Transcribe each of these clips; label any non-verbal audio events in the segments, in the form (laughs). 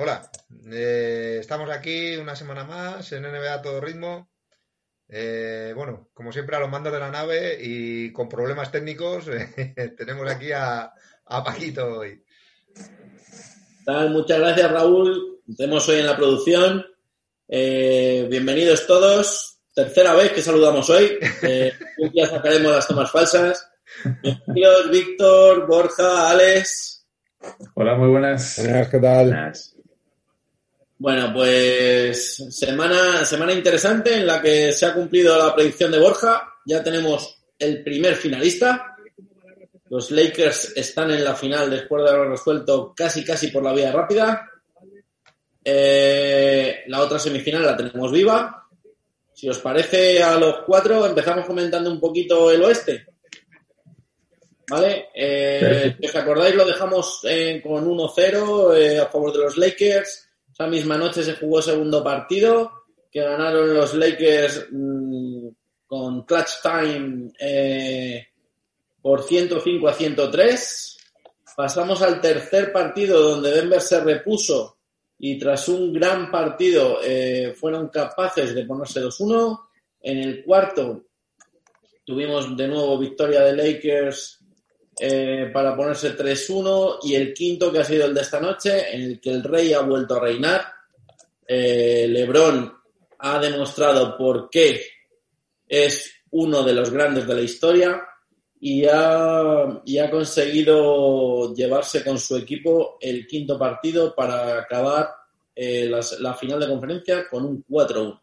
Hola, eh, estamos aquí una semana más en NBA a todo ritmo. Eh, bueno, como siempre a los mandos de la nave y con problemas técnicos eh, (laughs) tenemos aquí a, a Paquito hoy. Tal, muchas gracias Raúl. Tenemos hoy en la producción. Eh, bienvenidos todos. Tercera vez que saludamos hoy. Eh, (laughs) un día sacaremos las tomas falsas. Bienvenidos Víctor, Borja, Alex. Hola, muy buenas. Buenas, ¿qué tal? Buenas. Bueno, pues semana, semana interesante en la que se ha cumplido la predicción de Borja. Ya tenemos el primer finalista. Los Lakers están en la final después de haber resuelto casi casi por la vía rápida. Eh, la otra semifinal la tenemos viva. Si os parece a los cuatro, empezamos comentando un poquito el oeste. ¿Vale? Eh, si os acordáis, lo dejamos eh, con 1-0 eh, a favor de los Lakers. Esa misma noche se jugó segundo partido, que ganaron los Lakers mmm, con clutch time eh, por 105 a 103. Pasamos al tercer partido donde Denver se repuso y tras un gran partido eh, fueron capaces de ponerse 2-1. En el cuarto tuvimos de nuevo victoria de Lakers eh, para ponerse 3-1 y el quinto que ha sido el de esta noche en el que el rey ha vuelto a reinar. Eh, Lebron ha demostrado por qué es uno de los grandes de la historia y ha, y ha conseguido llevarse con su equipo el quinto partido para acabar eh, la final de conferencia con un 4-1.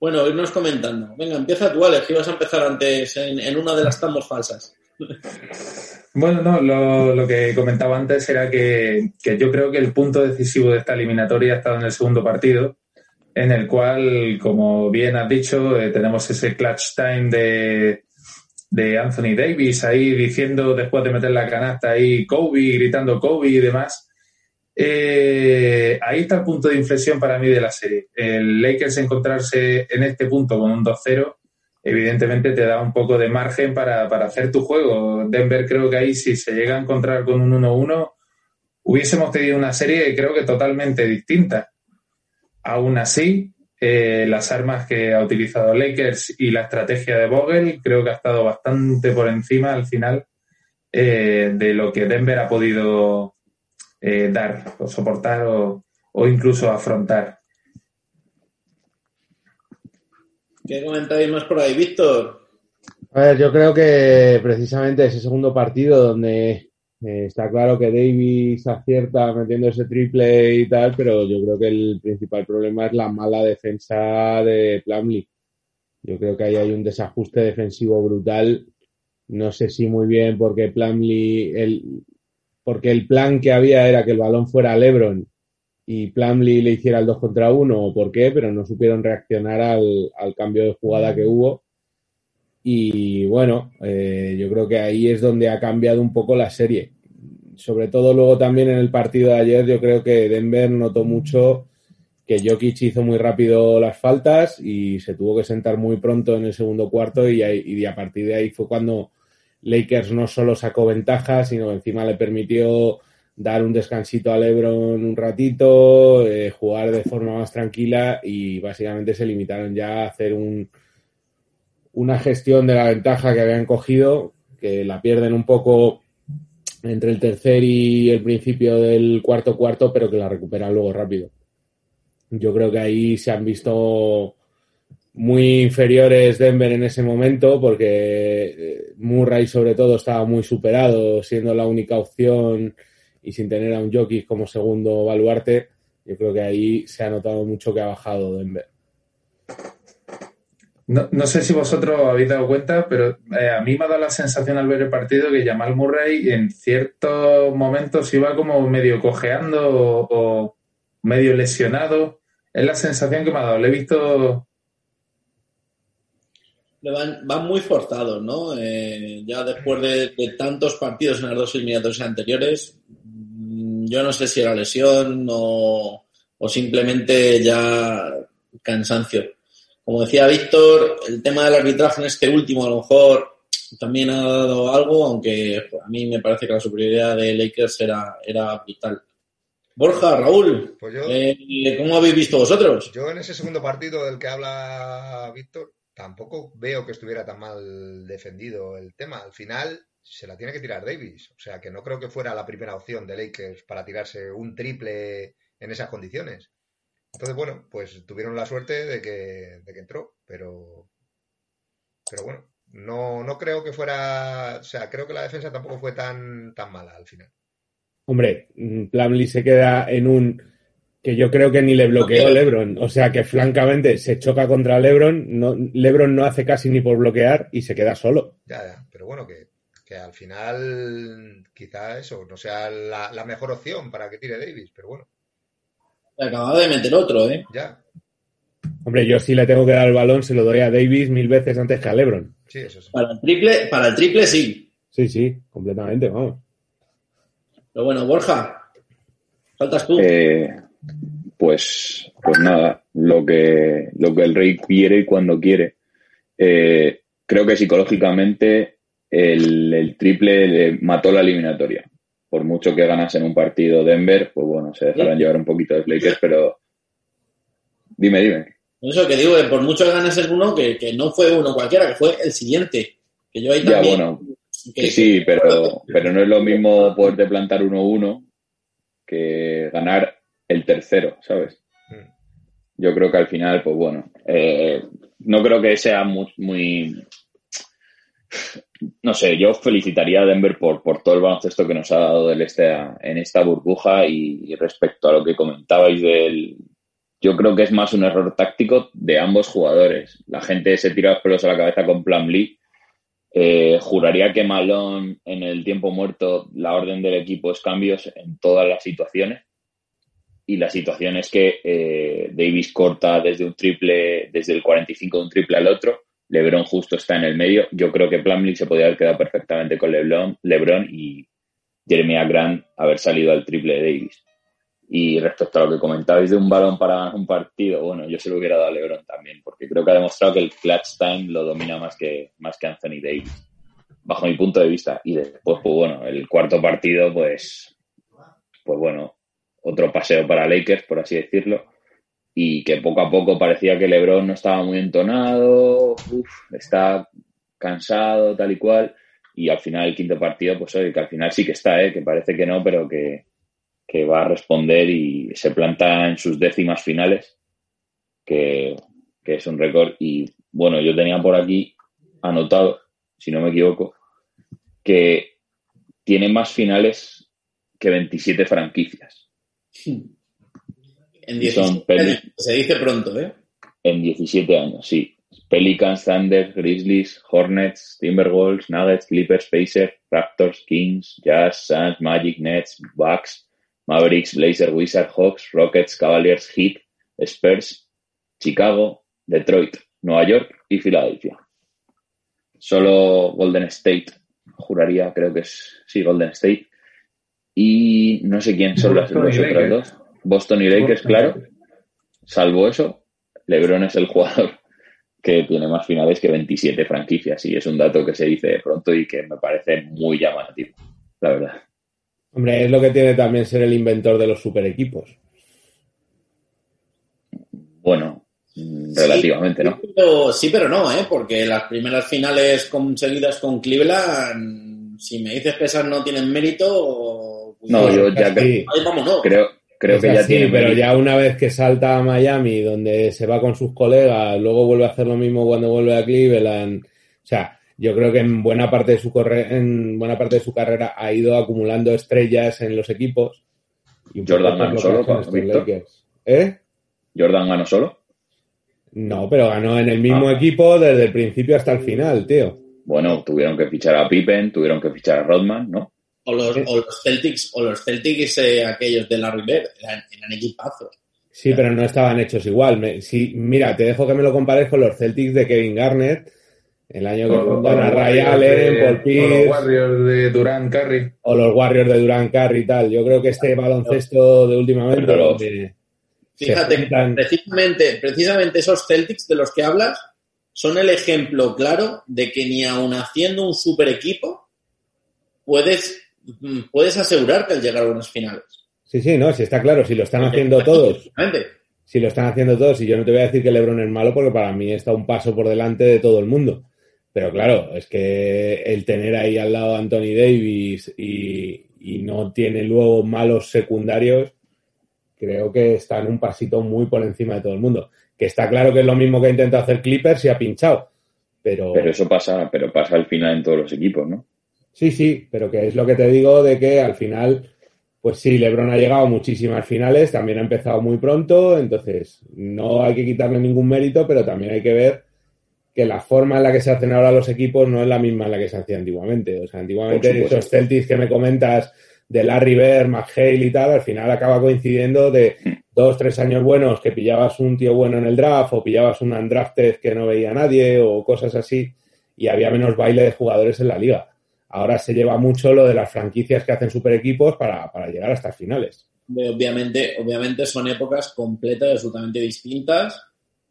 Bueno, irnos comentando. Venga, empieza tú, Alex, que ibas a empezar antes en, en una de las tambos falsas. Bueno, no, lo, que comentaba antes era que, que, yo creo que el punto decisivo de esta eliminatoria ha estado en el segundo partido, en el cual, como bien has dicho, eh, tenemos ese clutch time de, de Anthony Davis ahí diciendo después de meter la canasta ahí Kobe, gritando Kobe y demás. Eh, ahí está el punto de inflexión para mí de la serie. El Lakers encontrarse en este punto con un 2-0 evidentemente te da un poco de margen para, para, hacer tu juego. Denver creo que ahí si se llega a encontrar con un 1-1, hubiésemos tenido una serie creo que totalmente distinta. Aún así, eh, las armas que ha utilizado Lakers y la estrategia de Vogel creo que ha estado bastante por encima al final eh, de lo que Denver ha podido eh, dar o soportar o, o incluso afrontar. ¿Qué comentáis más por ahí, Víctor? A ver, yo creo que precisamente ese segundo partido donde eh, está claro que Davis acierta metiendo ese triple y tal, pero yo creo que el principal problema es la mala defensa de Plumlee. Yo creo que ahí hay un desajuste defensivo brutal. No sé si muy bien porque Plumlee, el, porque el plan que había era que el balón fuera a LeBron y Plumlee le hiciera el 2 contra 1 o por qué, pero no supieron reaccionar al, al cambio de jugada que hubo. Y bueno, eh, yo creo que ahí es donde ha cambiado un poco la serie. Sobre todo luego también en el partido de ayer, yo creo que Denver notó mucho que Jokic hizo muy rápido las faltas y se tuvo que sentar muy pronto en el segundo cuarto y, y a partir de ahí fue cuando Lakers no solo sacó ventaja, sino encima le permitió dar un descansito a Lebron un ratito, eh, jugar de forma más tranquila y básicamente se limitaron ya a hacer un, una gestión de la ventaja que habían cogido, que la pierden un poco entre el tercer y el principio del cuarto cuarto, pero que la recuperan luego rápido. Yo creo que ahí se han visto muy inferiores Denver en ese momento porque Murray sobre todo estaba muy superado, siendo la única opción y sin tener a un jockey como segundo baluarte, yo creo que ahí se ha notado mucho que ha bajado Denver. No, no sé si vosotros habéis dado cuenta, pero eh, a mí me ha dado la sensación al ver el partido que Jamal Murray en ciertos momentos iba como medio cojeando o, o medio lesionado. Es la sensación que me ha dado. Le he visto Van, van, muy forzados, ¿no? Eh, ya después de, de, tantos partidos en las dos eliminatorias anteriores, mm, yo no sé si era lesión o, o simplemente ya cansancio. Como decía Víctor, el tema del arbitraje en este último a lo mejor también ha dado algo, aunque a mí me parece que la superioridad de Lakers era, era vital. Borja, Raúl, Pues yo, eh, ¿cómo habéis visto vosotros? yo en ese segundo partido del que habla Víctor, tampoco veo que estuviera tan mal defendido el tema. Al final se la tiene que tirar Davis. O sea, que no creo que fuera la primera opción de Lakers para tirarse un triple en esas condiciones. Entonces, bueno, pues tuvieron la suerte de que, de que entró, pero, pero bueno, no, no creo que fuera, o sea, creo que la defensa tampoco fue tan, tan mala al final. Hombre, Plumlee se queda en un que yo creo que ni le bloqueó LeBron, o sea que francamente se choca contra LeBron, no, LeBron no hace casi ni por bloquear y se queda solo. Ya, ya, pero bueno, que, que al final quizá eso no sea la, la mejor opción para que tire Davis, pero bueno, Acababa de meter otro, ¿eh? ya, Hombre, yo sí le tengo que dar el balón, se lo doy a Davis mil veces antes que a LeBron. sí, eso sí. Para el triple, para el triple sí. Sí, sí, completamente, vamos. Pero bueno, Borja, faltas tú. Eh, pues, pues nada, lo que, lo que el rey quiere y cuando quiere. Eh, creo que psicológicamente el, el triple le mató la eliminatoria. Por mucho que ganase en un partido Denver, pues bueno, se dejaron llevar un poquito de Lakers, pero dime, dime. Eso que digo, que por mucho que ganes el uno, que, que no fue uno cualquiera, que fue el siguiente. Que yo ahí Ya, también. bueno, que- que sí, pero, pero no es lo mismo poderte plantar 1-1 que ganar el tercero, ¿sabes? Mm. Yo creo que al final, pues bueno, eh, no creo que sea muy, muy- No sé, yo felicitaría a Denver por, por todo el baloncesto que nos ha dado del este a- en esta burbuja y, y respecto a lo que comentabais del... Yo creo que es más un error táctico de ambos jugadores. La gente se tira los pelos a la cabeza con Plan Lee. Eh, juraría que Malone en el tiempo muerto la orden del equipo es cambios en todas las situaciones y la situación es que eh, Davis corta desde un triple, desde el 45 de un triple al otro, LeBron justo está en el medio. Yo creo que Plumlee se podría haber quedado perfectamente con LeBron, LeBron y Jeremy Grant haber salido al triple de Davis. Y respecto a lo que comentabais de un balón para un partido, bueno, yo se lo hubiera dado a LeBron también, porque creo que ha demostrado que el clutch time lo domina más que, más que Anthony Davis, bajo mi punto de vista. Y después, pues bueno, el cuarto partido, pues, pues bueno, otro paseo para Lakers, por así decirlo, y que poco a poco parecía que LeBron no estaba muy entonado, uf, está cansado, tal y cual, y al final el quinto partido, pues oye, que al final sí que está, ¿eh? que parece que no, pero que, que va a responder y se planta en sus décimas finales, que, que es un récord. Y bueno, yo tenía por aquí anotado, si no me equivoco, que tiene más finales que 27 franquicias En Y son 17 peli- años, se dice pronto, ¿eh? en 17 años, sí. Pelicans, Thunder, Grizzlies, Hornets, Timberwolves, Nuggets, Clippers, Pacers, Raptors, Kings, Jazz, Suns, Magic, Nets, Bucks, Mavericks, Blazers, Wizards, Hawks, Rockets, Cavaliers, Heat, Spurs, Chicago, Detroit, Nueva York y Filadelfia. Solo Golden State, juraría, creo que es, sí, Golden State. Y no sé quién son las, Boston los y otros Lakers. dos. Boston y Lakers, Boston claro. Lakers. Salvo eso, LeBron es el jugador (laughs) que tiene más finales que 27 franquicias y es un dato que se dice de pronto y que me parece muy llamativo, la verdad. Hombre, es lo que tiene también ser el inventor de los super equipos. Bueno, mm, relativamente, ¿no? Pero, sí, pero no, ¿eh? Porque las primeras finales conseguidas con Cleveland, si me dices que esas no tienen mérito, No, yo ya Sí. creo, creo Es que ya así, tiene. pero ya una vez que salta a Miami, donde se va con sus colegas, luego vuelve a hacer lo mismo cuando vuelve a Cleveland. O sea, yo creo que en buena parte de su corre en buena parte de su carrera ha ido acumulando estrellas en los equipos. Y Jordan ganó solo con. ¿Eh? Jordan ganó solo. No, pero ganó en el mismo Ah. equipo desde el principio hasta el final, tío. Bueno, tuvieron que fichar a Pippen, tuvieron que fichar a Rodman, ¿no? O los, o los Celtics, o los Celtics eh, aquellos de la River, eran, eran equipazos. Sí, pero no estaban hechos igual. Me- sí, mira, te dejo que me lo compares con los Celtics de Kevin Garnett, el año que juntan a Ray Allen, Paul o los Pierce, Warriors de Durant Curry. o los Warriors de Durant Curry y tal. Yo creo que este baloncesto de últimamente, Pero los- Fíjate, juntan- precisamente, precisamente esos Celtics de los que hablas son el ejemplo claro de que ni aun haciendo un super equipo puedes, puedes asegurar que al llegar a unas finales. Sí, sí, no, si está claro, si lo están haciendo todos, si lo están haciendo todos, y yo no te voy a decir que LeBron es malo porque para mí está un paso por delante de todo el mundo. Pero claro, es que el tener ahí al lado a Anthony Davis y, y no tiene luego malos secundarios, creo que está en un pasito muy por encima de todo el mundo. Que está claro que es lo mismo que intenta hacer Clippers y ha pinchado. Pero, Pero eso pasa, pero pasa al final en todos los equipos, ¿no? Sí, sí, pero que es lo que te digo de que al final, pues sí, LeBron ha llegado a muchísimas finales, también ha empezado muy pronto, entonces no hay que quitarle ningún mérito, pero también hay que ver que la forma en la que se hacen ahora los equipos no es la misma en la que se hacía antiguamente. O sea, antiguamente esos Celtics que me comentas de Larry Bird, McHale y tal, al final acaba coincidiendo de dos, tres años buenos que pillabas un tío bueno en el draft o pillabas un undrafted que no veía nadie o cosas así y había menos baile de jugadores en la liga. Ahora se lleva mucho lo de las franquicias que hacen super equipos para, para llegar a estas finales. Obviamente, obviamente son épocas completas y absolutamente distintas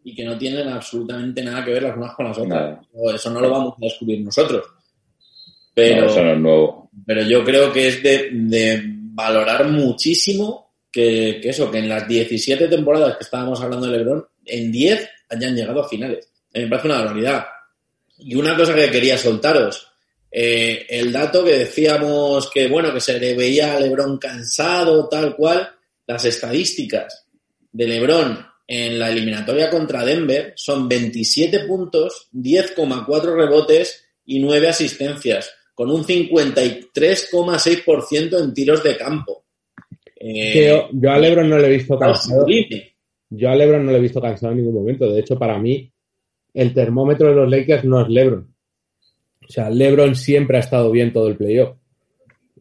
y que no tienen absolutamente nada que ver las unas con las otras. Eso no lo vamos a descubrir nosotros. Pero, No, eso no es nuevo. pero yo creo que es de, de valorar muchísimo que, que eso, que en las 17 temporadas que estábamos hablando de LeBron, en 10 hayan llegado a finales. A mí me parece una barbaridad. Y una cosa que quería soltaros, eh, el dato que decíamos que, bueno, que se le veía a LeBron cansado, tal cual, las estadísticas de LeBron en la eliminatoria contra Denver son 27 puntos, 10,4 rebotes y 9 asistencias, con un 53,6% en tiros de campo. Eh, yo, yo a LeBron no le he visto cansado. Yo a LeBron no le he visto cansado en ningún momento. De hecho, para mí, el termómetro de los Lakers no es LeBron. O sea, LeBron siempre ha estado bien todo el playoff.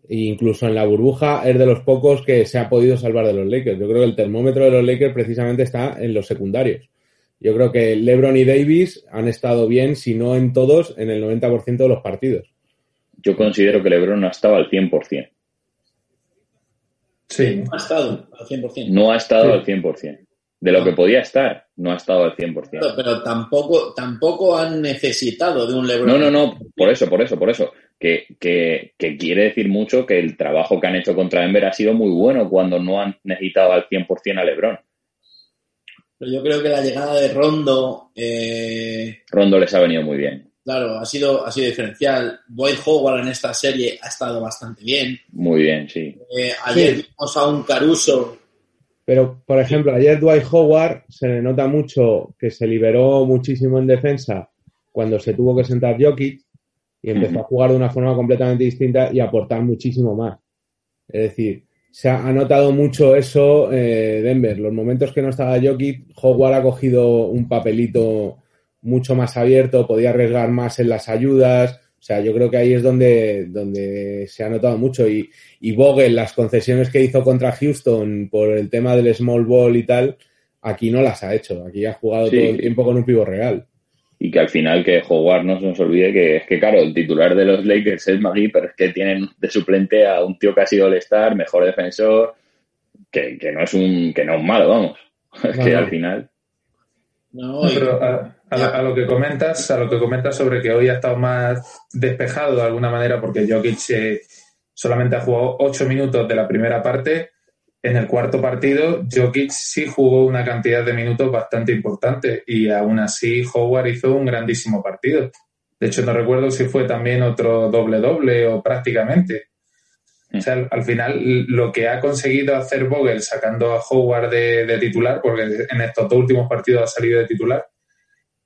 E incluso en la burbuja es de los pocos que se ha podido salvar de los Lakers. Yo creo que el termómetro de los Lakers precisamente está en los secundarios. Yo creo que LeBron y Davis han estado bien, si no en todos, en el 90% de los partidos. Yo considero que LeBron no estaba al 100%. Sí. No ha estado al 100%. No ha estado Sí. al 100%. De lo que podía estar, no ha estado al 100%. Pero, pero tampoco, tampoco han necesitado de un LeBron. No, no, no, por eso, por eso, por eso. Que, que, que quiere decir mucho que el trabajo que han hecho contra Denver ha sido muy bueno cuando no han necesitado al 100% a LeBron. Pero yo creo que la llegada de Rondo, eh, Rondo les ha venido muy bien. claro, ha sido, ha sido diferencial. Dwight Howard en esta serie ha estado bastante bien. Muy bien, sí. Eh, ayer Sí. vimos a un Caruso. Pero, por ejemplo, ayer Dwight Howard se le nota mucho que se liberó muchísimo en defensa cuando se tuvo que sentar Jokic y empezó a jugar de una forma completamente distinta y aportar muchísimo más. Es decir, se ha, ha notado mucho eso eh, Denver. Los momentos que no estaba Jokic, Howard ha cogido un papelito mucho más abierto, podía arriesgar más en las ayudas. O sea, yo creo que ahí es donde, donde se ha notado mucho. Y, y Vogel, las concesiones que hizo contra Houston por el tema del small ball y tal, aquí no las ha hecho. Aquí ha jugado Sí. todo el tiempo con un pivo real. Y que al final que Howard no se nos olvide que es que, claro, el titular de los Lakers es Magui, pero es que tienen de suplente a un tío que ha sido All-Star, mejor defensor, que, que no es un que no es un malo, vamos. (laughs) No, que no. al final... ¿no? Pero a, a lo- a lo que comentas, a lo que comentas sobre que hoy ha estado más despejado de alguna manera porque Jokic eh, solamente ha jugado ocho minutos de la primera parte. En el cuarto partido, Jokic sí jugó una cantidad de minutos bastante importante y aún así Howard hizo un grandísimo partido. De hecho, no recuerdo si fue también otro doble-doble o prácticamente. O sea, al, al final, lo que ha conseguido hacer Vogel sacando a Howard de, de titular, porque en estos dos últimos partidos ha salido de titular,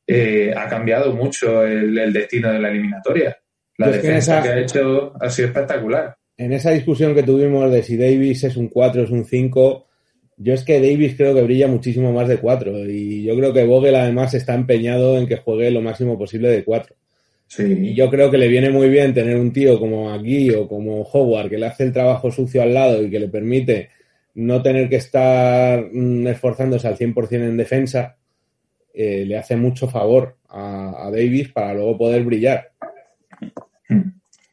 eh, ha cambiado mucho el, el destino de la eliminatoria. La Yo es que en defensa esa- que ha hecho ha sido espectacular. En esa discusión que tuvimos de si Davis es un 4 es un 5, yo es que Davis creo que brilla muchísimo más de 4 y yo creo que Vogel además está empeñado en que juegue lo máximo posible de 4. Y yo creo que le viene muy bien tener un tío como aquí o como Howard que le hace el trabajo sucio al lado y que le permite no tener que estar mm, esforzándose al 100% en defensa, eh, le hace mucho favor a, Davis para luego poder brillar.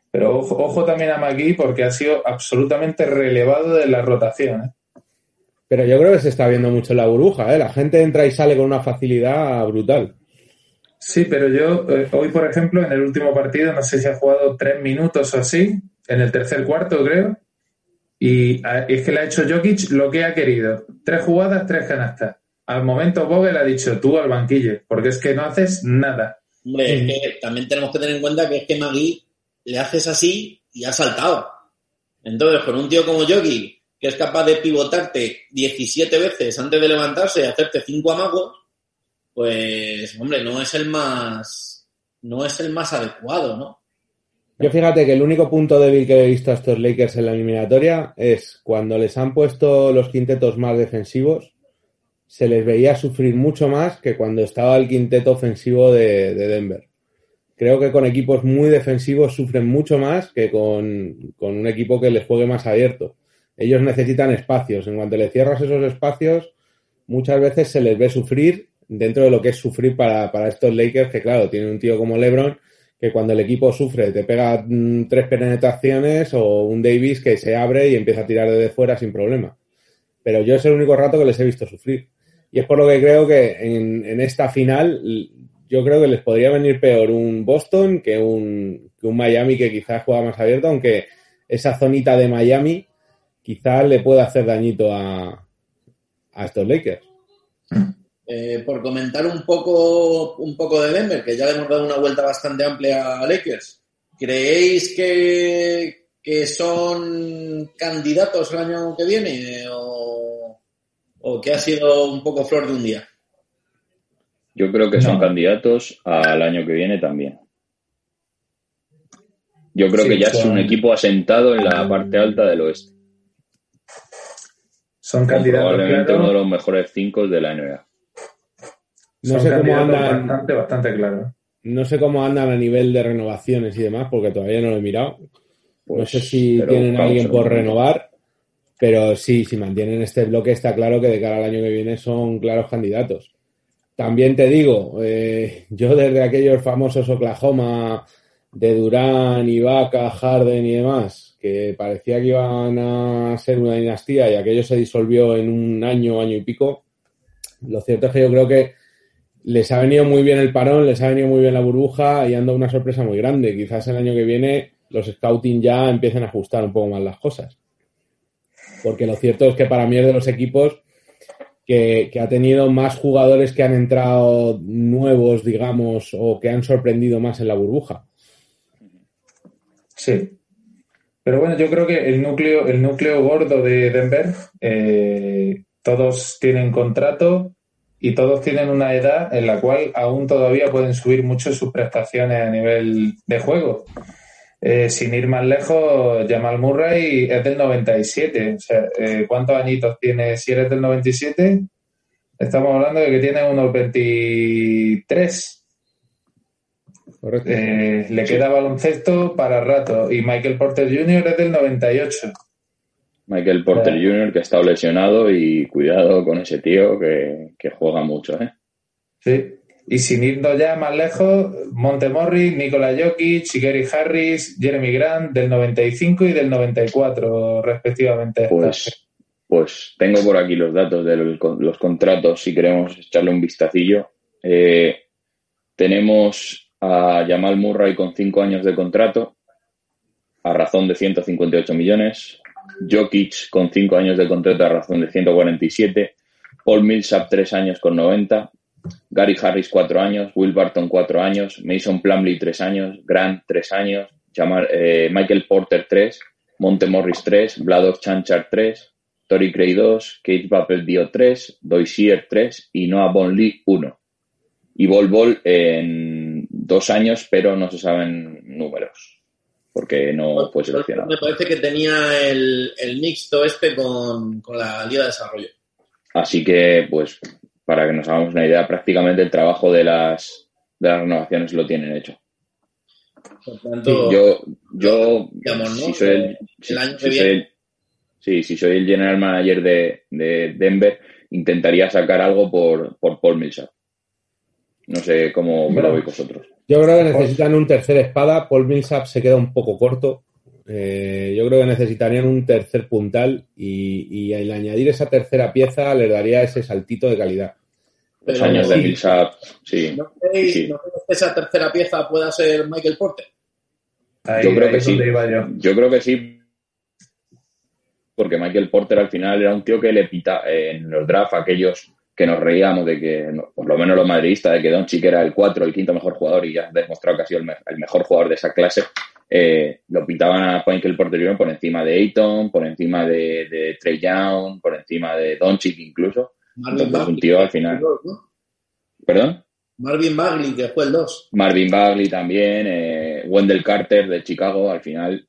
Pero ojo, también a McGee porque ha sido absolutamente relevado de la rotación. ¿eh? Pero yo creo que se está viendo mucho en la burbuja, ¿eh? La gente entra y sale con una facilidad brutal. Sí, pero yo eh, hoy, por ejemplo, en el último partido, no sé si ha jugado tres minutos o así, en el tercer cuarto, creo, y es que le ha hecho Jokic lo que ha querido. Tres jugadas, tres canastas. Al momento Vogel ha dicho tú al banquillo, porque es que no haces nada. Hombre, es que también tenemos que tener en cuenta que es que Magui le haces así y ha saltado. Entonces, con un tío como Jokic, que es capaz de pivotarte 17 veces antes de levantarse y hacerte cinco amagos, pues, hombre, no es el más, no es el más adecuado, ¿no? Yo fíjate que el único punto débil que he visto a estos Lakers en la eliminatoria es cuando les han puesto los quintetos más defensivos, se les veía sufrir mucho más que cuando estaba el quinteto ofensivo de, Denver. Creo que con equipos muy defensivos sufren mucho más que con, con un equipo que les juegue más abierto ellos necesitan espacios. En cuanto le cierras esos espacios, muchas veces se les ve sufrir dentro de lo que es sufrir para, estos Lakers, que claro, tienen un tío como LeBron, que cuando el equipo sufre te pega mm, tres penetraciones o un Davis que se abre y empieza a tirar desde fuera sin problema. Pero yo es el único rato que les he visto sufrir. Y es por lo que creo que en, en esta final yo creo que les podría venir peor un Boston que un, que un Miami que quizás juega más abierto, aunque esa zonita de Miami quizás le pueda hacer dañito a, estos Lakers. Eh, por comentar un poco, un poco de Denver, que ya le hemos dado una vuelta bastante amplia a Lakers. ¿Creéis que, que son candidatos el año que viene o, o, que ha sido un poco flor de un día? Yo creo que son candidatos al año que viene también. Yo creo que ya es un equipo asentado en la parte alta del oeste. Son candidatos. Probablemente uno de los mejores cinco de la NBA. No sé cómo andan. Bastante, bastante claro. No sé cómo andan a nivel de renovaciones y demás, porque todavía no lo he mirado. no pues, sé si tienen a alguien por renovar, pero sí, si mantienen este bloque, está claro que de cara al año que viene son claros candidatos. También te digo, eh, (laughs) yo desde aquellos famosos Oklahoma de Durán, Ibaka, Harden y demás, que parecía que iban a ser una dinastía y aquello se disolvió en un año, año y pico, lo cierto es que yo creo que les ha venido muy bien el parón, les ha venido muy bien la burbuja y anda una sorpresa muy grande. Quizás el año que viene los scouting ya empiecen a ajustar un poco más las cosas. Porque lo cierto es que para mí es de los equipos que, que, ha tenido más jugadores que han entrado nuevos, digamos, o que han sorprendido más en la burbuja. Sí, pero bueno, yo creo que el núcleo, el núcleo gordo de Denver, eh, todos tienen contrato y todos tienen una edad en la cual aún todavía pueden subir mucho sus prestaciones a nivel de juego. Eh, sin ir más lejos, Jamal Murray es del 97. O sea, eh, ¿cuántos añitos tiene si eres del 97? Estamos hablando de que tiene unos 23. Eh, le queda baloncesto para rato. Y Michael Porter Jr. es del 98. Michael Porter Jr. que ha estado lesionado y cuidado con ese tío que, juega mucho, ¿eh? Sí. Y sin irnos ya más lejos, Montemorri, Nikola Jokic, Gary Harris, Jeremy Grant del 95 y del 94 respectivamente. Pues, pues tengo por aquí los datos de los, contratos si queremos echarle un vistacillo. Eh, tenemos a Jamal Murray con cinco años de contrato a razón de 158 millones, Jokic con cinco años de contrato a razón de 147, Paul Millsap tres años con 90, Gary Harris cuatro años, Will Barton cuatro años, Mason Plumley tres años, Grant tres años, eh, Michael Porter tres, Monte Morris tres, Vladov Chanchar tres, Tori Cray dos, Kate Buppel Dio tres, Doisier tres y Noah Bonley uno. Y Bol Bol en dos años, pero no se saben números, porque no fue seleccionado. Me parece que tenía el, mixto este con, la Liga de Desarrollo. Así que, pues, para que nos hagamos una idea, prácticamente el trabajo de las, de las renovaciones lo tienen hecho. yo, yo si soy el, sí, si soy el general manager de, de, Denver, intentaría sacar algo por, por Paul Millsap. No sé cómo me lo veis vosotros. Yo creo que necesitan un tercer espada. Paul Millsap se queda un poco corto. Eh, yo creo que necesitarían un tercer puntal y, y al añadir esa tercera pieza le daría ese saltito de calidad. Los años de Millsap, sí. ¿No creéis, que esa tercera pieza pueda ser Michael Porter? yo creo que sí. Yo. creo que sí. Porque Michael Porter al final era un tío que le pita en los drafts aquellos que nos reíamos de que, por lo menos los madridistas, de que Doncic era el 4, el quinto mejor jugador y ya ha demostrado que ha sido el, mejor jugador de esa clase, eh, lo pintaban a Michael Porter por encima de Ayton, por encima de, Trey Young, por encima de Doncic incluso. Marvin Entonces, un tío al final... ¿Perdón? Marvin Bagley, que fue el 2. Marvin Bagley también, eh, Wendell Carter de Chicago, al final...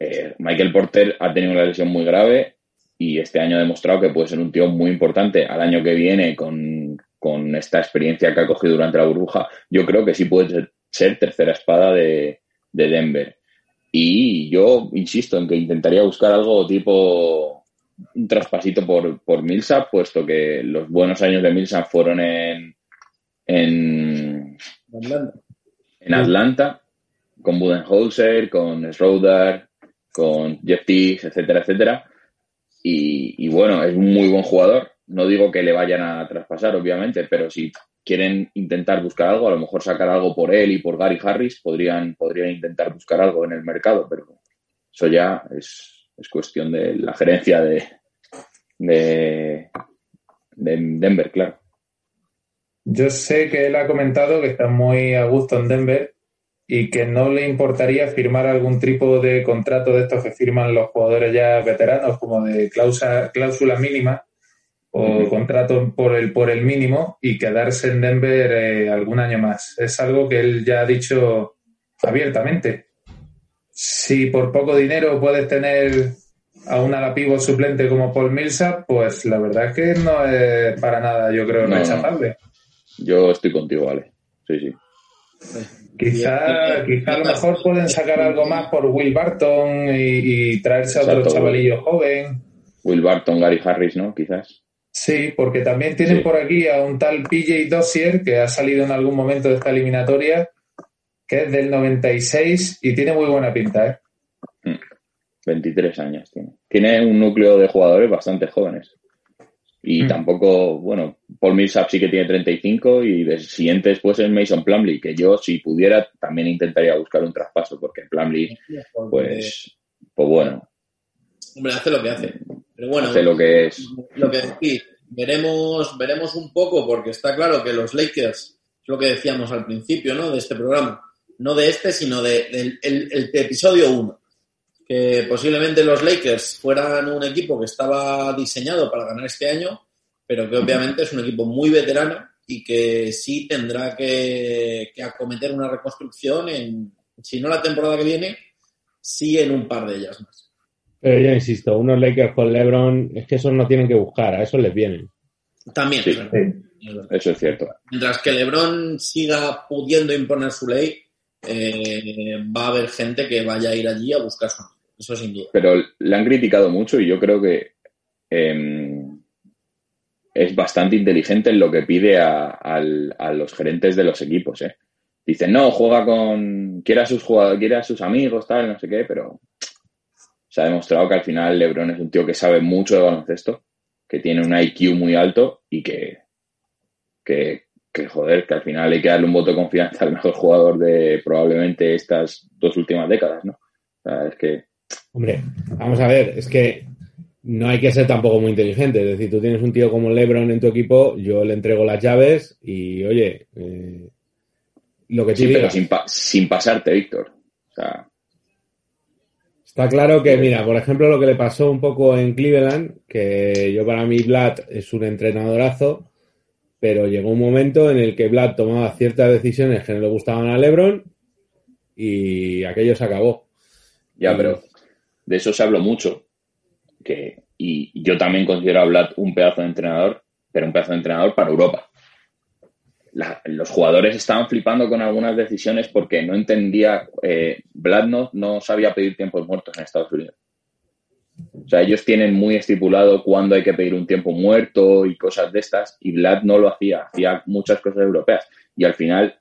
Eh, Michael Porter ha tenido una lesión muy grave y este año ha demostrado que puede ser un tío muy importante. Al año que viene, con, esta experiencia que ha cogido durante la burbuja, yo creo que sí puede ser, tercera espada de, Denver. Y yo insisto en que intentaría buscar algo tipo un traspasito por, por Millsap, puesto que los buenos años de Millsap fueron en, en, en Atlanta, con Budenholzer, con Schroeder, con Jeff Teague, etcétera, etcétera. Y, bueno, es un muy buen jugador. No digo que le vayan a traspasar, obviamente, pero si quieren intentar buscar algo, a lo mejor sacar algo por él y por Gary Harris, podrían, intentar buscar algo en el mercado, pero eso ya es, cuestión de la gerencia de, de, de Denver, claro. Yo sé que él ha comentado que está muy a gusto en Denver y que no le importaría firmar algún tipo de contrato de estos que firman los jugadores ya veteranos, como de cláusula, cláusula mínima o contrato por el, por el mínimo y quedarse en Denver eh, algún año más. Es algo que él ya ha dicho abiertamente. Si por poco dinero puedes tener a un alapivo suplente como Paul Millsap, pues la verdad es que no es para nada, yo creo, rechazable. Yo estoy contigo, vale. Sí, sí. Quizá, quizá a lo mejor pueden sacar algo más por Will Barton y, traerse a otro chavalillo joven. Will Barton, Gary Harris, ¿no? Quizás. Sí, porque también tienen por aquí a un tal PJ Dossier que ha salido en algún momento de esta eliminatoria, que es del 96 y tiene muy buena pinta, ¿eh? 23 hmm. años tiene. Tiene un núcleo de jugadores bastante jóvenes. Y mm. tampoco, bueno, Paul Millsap sí que tiene 35 y de siguiente después es Mason Plumley, que yo si pudiera también intentaría buscar un traspaso porque Plumley, pues, pues bueno. Hombre, hace lo que hace. Pero bueno, hace lo que es. Lo que decís, veremos, veremos un poco porque está claro que los Lakers, es lo que decíamos al principio, ¿no? De este programa. No de este, sino de, del el episodio 1 que posiblemente los Lakers fueran un equipo que estaba diseñado para ganar este año, pero que obviamente es un equipo muy veterano y que sí tendrá que, acometer una reconstrucción en, si no la temporada que viene, sí en un par de ellas más. Pero yo insisto, unos Lakers con LeBron, es que esos no tienen que buscar, a esos les vienen. También, eso es cierto. Mientras que LeBron siga pudiendo imponer su ley, eh, va a haber gente que vaya a ir allí a buscar su Eso sin duda. Pero le han criticado mucho y yo creo que em, es bastante inteligente en lo que pide a, los gerentes de los equipos. ¿eh? Dicen, no, juega con. Quiere a sus jugadores, quiere a sus amigos, tal, no sé qué, pero se ha demostrado que al final LeBron es un tío que sabe mucho de baloncesto, que tiene un IQ muy alto y que, que, que joder, que al final hay que darle un voto de confianza al mejor jugador de probablemente estas dos últimas décadas, ¿no? O sea, es que... Hombre, vamos a ver, es que no hay que ser tampoco muy inteligente. Es decir, tú tienes un tío como Lebron en tu equipo, yo le entrego las llaves y, oye, eh, lo que sí, pero sin, sin pasarte, Víctor. O sea... Está claro que, mira, por ejemplo, lo que le pasó un poco en Cleveland, que yo para mí Vlad es un entrenadorazo, pero llegó un momento en el que Vlad tomaba ciertas decisiones que no le gustaban a LeBron y aquello se acabó. Ya, pero de eso se habló mucho. Que, y yo también considero a Vlad un pedazo de entrenador, pero un pedazo de entrenador para Europa. los jugadores estaban flipando con algunas decisiones porque no entendía, eh, Vlad no, no sabía pedir tiempos muertos en Estados Unidos. O sea, ellos tienen muy estipulado cuándo hay que pedir un tiempo muerto y cosas de estas, y Vlad no lo hacía, hacía muchas cosas europeas. Y al final,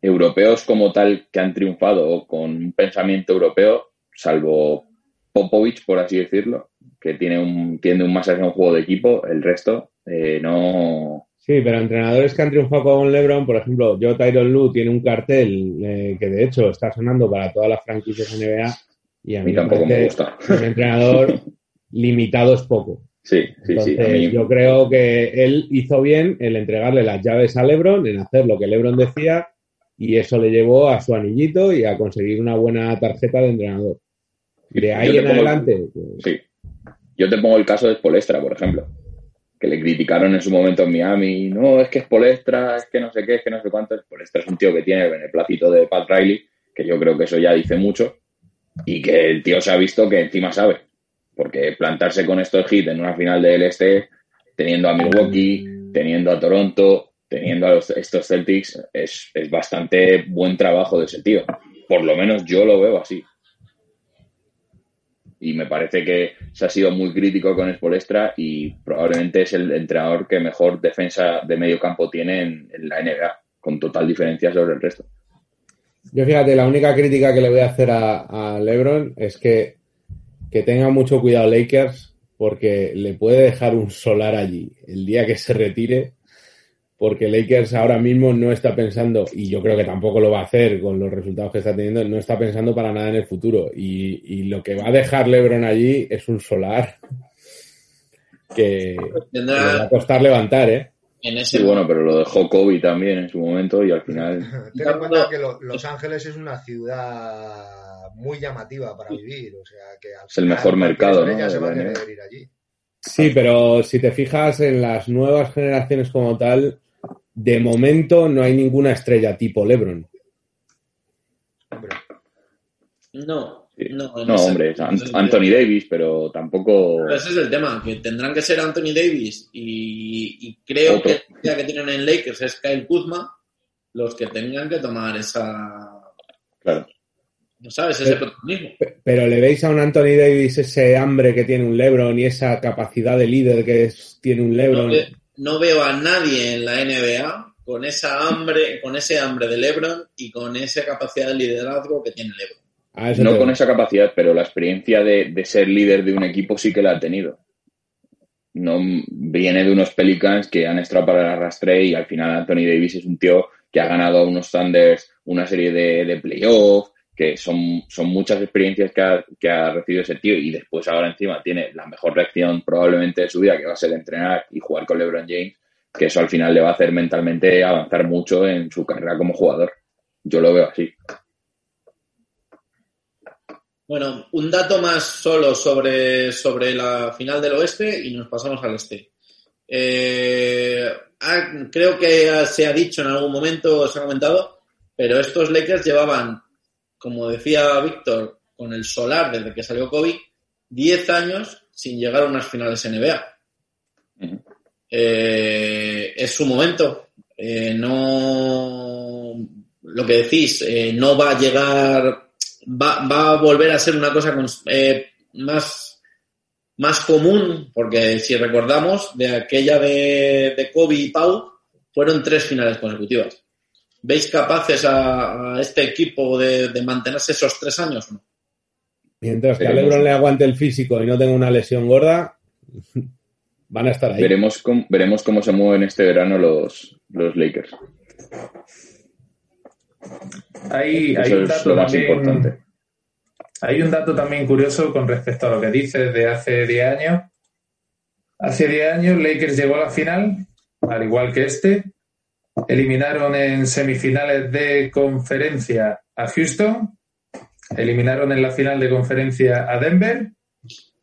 europeos como tal que han triunfado con un pensamiento europeo, salvo Popovich, por así decirlo, que tiene un, tiene un más hacia un juego de equipo, el resto eh, no. Sí, pero entrenadores que han triunfado con LeBron, por ejemplo, Joe Tyron Lu tiene un cartel eh, que de hecho está sonando para todas las franquicias NBA y a mí, tampoco me gusta. Un entrenador (laughs) limitado es poco. Sí, sí, sí. Yo creo que él hizo bien el entregarle las llaves a LeBron, en hacer lo que LeBron decía, y eso le llevó a su anillito y a conseguir una buena tarjeta de entrenador. De ahí en adelante. Pues sí. Yo te pongo el caso de Spolestra, por ejemplo, que le criticaron en su momento en Miami. No, es que Spolestra, es que no sé qué, es que no sé cuánto. Spolestra es un tío que tiene el beneplácito de Pat Riley, que yo creo que eso ya dice mucho y que el tío se ha visto que encima sabe. Porque plantarse con estos hits en una final del Este, teniendo a Milwaukee, teniendo a Toronto, teniendo a estos Celtics, es, es bastante buen trabajo de ese tío. Por lo menos yo lo veo así. Y me parece que se ha sido muy crítico con Spolestra y probablemente es el entrenador que mejor defensa de medio campo tiene en, en la NBA, con total diferencia sobre el resto. Yo fíjate, la única crítica que le voy a hacer a, LeBron es que, que tenga mucho cuidado Lakers porque le puede dejar un solar allí el día que se retire porque Lakers ahora mismo no está pensando, y yo creo que tampoco lo va a hacer con los resultados que está teniendo, no está pensando para nada en el futuro. Y, lo que va a dejar LeBron allí es un solar que, le va a costar levantar, ¿eh? Sí, bueno, pero lo dejó Kobe también en su momento y al final. (laughs) Ten en cuenta que Los Ángeles es una ciudad muy llamativa para vivir, o sea que es el mejor mercado, ¿no? Sí, pero si te fijas en las nuevas generaciones como tal, de momento no hay ninguna estrella tipo LeBron. No, no, no hombre, Anthony Davis, pero tampoco. ese es el tema, que tendrán que ser Anthony Davis y, creo que la que tienen en Lakers es Kyle Kuzma los que tengan que tomar esa. Claro. ¿No sabes? Ese protagonismo. Pero le veis a un Anthony Davis ese hambre que tiene un LeBron y esa capacidad de líder que tiene un LeBron. no veo a nadie en la NBA con esa hambre, con ese hambre de LeBron y con esa capacidad de liderazgo que tiene LeBron no con esa capacidad, pero la experiencia de, ser líder de un equipo sí que la ha tenido. No viene de unos Pelicans que han estado para el arrastre y al final Anthony Davis es un tío que ha ganado a unos Thunders una serie de, de playoffs, que son, son muchas experiencias que ha, que ha recibido ese tío y después ahora encima tiene la mejor reacción probablemente de su vida, que va a ser entrenar y jugar con LeBron James, que eso al final le va a hacer mentalmente avanzar mucho en su carrera como jugador. Yo lo veo así. Bueno, un dato más solo sobre, sobre la final del oeste y nos pasamos al este. Eh, ah, creo que se ha dicho en algún momento, se ha comentado, pero estos Lakers llevaban, como decía Víctor, con el solar desde que salió Kobe, 10 años sin llegar a unas finales NBA. Eh, es su momento. Eh, no, lo que decís, no va a llegar va, va a volver a ser una cosa eh, más, más común, porque si recordamos, de aquella de, de Kobe y Pau, fueron tres finales consecutivas. ¿Veis capaces a, este equipo de, mantenerse esos tres años no? Mientras que a Lebron le aguante el físico y no tenga una lesión gorda, (laughs) van a estar ahí. Veremos cómo, veremos cómo se mueven este verano los, los Lakers. Hay, hay un dato también, Hay un dato también curioso con respecto a lo que dices de hace 10 años. Hace 10 años Lakers llegó a la final, al igual que este. Eliminaron en semifinales de conferencia a Houston. Eliminaron en la final de conferencia a Denver.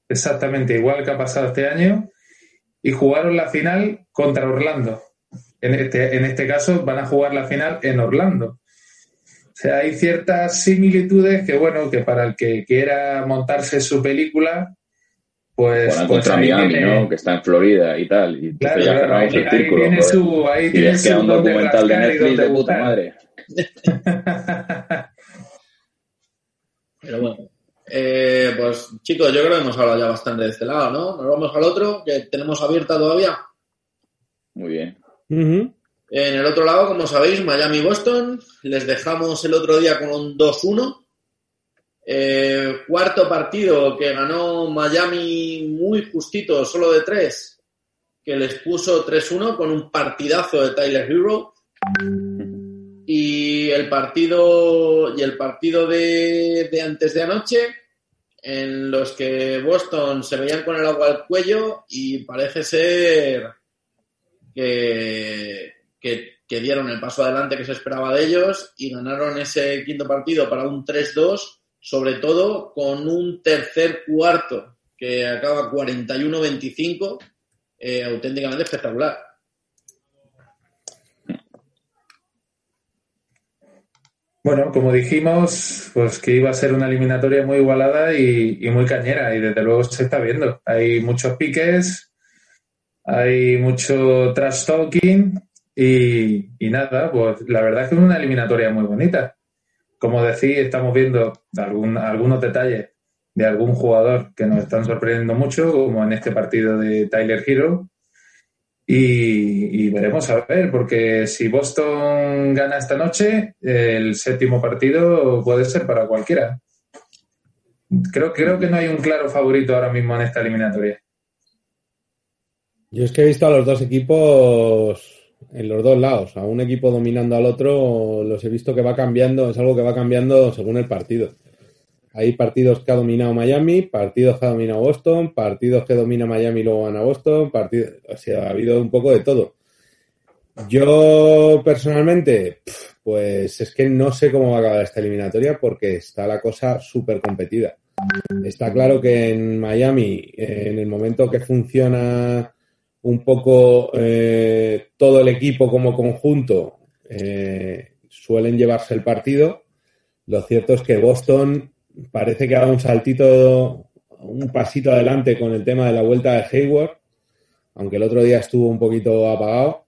Exactamente igual que ha pasado este año. Y jugaron la final contra Orlando. En este, en este caso van a jugar la final en Orlando. O sea, hay ciertas similitudes que, bueno, que para el que quiera montarse su película, Pues, Jugarán pues contra ahí Miami, tiene- ¿no? Que está en Florida y tal. Y entonces Claro, ya claro, cerramos ahí, el ahí círculo. tiene joder. su, ahí Y tiene su un documental de Netflix de puta madre. (laughs) (laughs) Pero bueno. Eh, pues chicos, yo creo que hemos hablado ya bastante de este lado, ¿no? Nos vamos al otro, que tenemos abierta todavía. Muy bien. Ujú. En el otro lado, como sabéis, Miami-Boston. Les dejamos el otro día con un 2-1. Eh, cuarto partido que ganó Miami muy justito, solo de tres, que les puso 3-1 con un partidazo de Tyler Hero. Y el partido, y el partido de, de antes de anoche, en los que Boston se veían con el agua al cuello y parece ser que, que, dieron el paso adelante que se esperaba de ellos y ganaron ese quinto partido para un 3-2, sobre todo con un tercer cuarto que acaba 41-25, eh, auténticamente espectacular. Bueno, como dijimos, pues que iba a ser una eliminatoria muy igualada y muy cañera, y desde luego se está viendo. Hay muchos piques, hay mucho trash talking y, nada, pues la verdad es que es una eliminatoria muy bonita. Como decís, estamos viendo algún- algunos detalles de algún jugador que nos están sorprendiendo mucho, como en este partido de Tyler Hero. Y, y veremos a ver, porque si Boston gana esta noche, el séptimo partido puede ser para cualquiera. Creo, creo que no hay un claro favorito ahora mismo en esta eliminatoria. Yo es que he visto a los dos equipos en los dos lados, a un equipo dominando al otro, los he visto que va cambiando, es algo que va cambiando según el partido. Hay partidos que ha dominado Miami, partidos que ha dominado Boston, partidos que domina Miami y luego gana Boston, partidos, ha habido un poco de todo. Yo personalmente, pues es que no sé cómo va a acabar esta eliminatoria porque está la cosa súper competida. Está claro que en Miami, en el momento que funciona un poco eh, todo el equipo como conjunto, eh, suelen llevarse el partido. Lo cierto es que Boston parece que ha dado un saltito, un pasito adelante con el tema de la vuelta de Hayward, aunque el otro día estuvo un poquito apagado.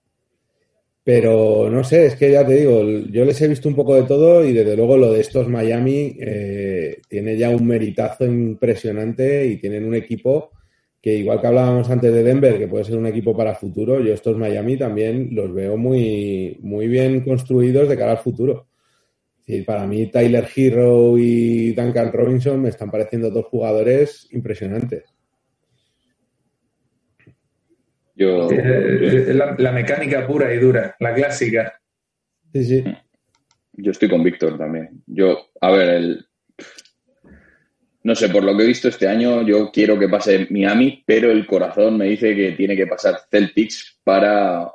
Pero no sé, es que ya te digo, yo les he visto un poco de todo y desde luego lo de estos Miami eh, tiene ya un meritazo impresionante y tienen un equipo que igual que hablábamos antes de Denver, que puede ser un equipo para futuro, yo estos Miami también los veo muy, muy bien construidos de cara al futuro. Decir, para mí Tyler Hero y Duncan Robinson me están pareciendo dos jugadores impresionantes. Yo, eh, la, la mecánica pura y dura, la clásica. Sí, sí. yo estoy con Víctor también. Yo, a ver, el, no sé, por lo que he visto este año, yo quiero que pase Miami, pero el corazón me dice que tiene que pasar Celtics para,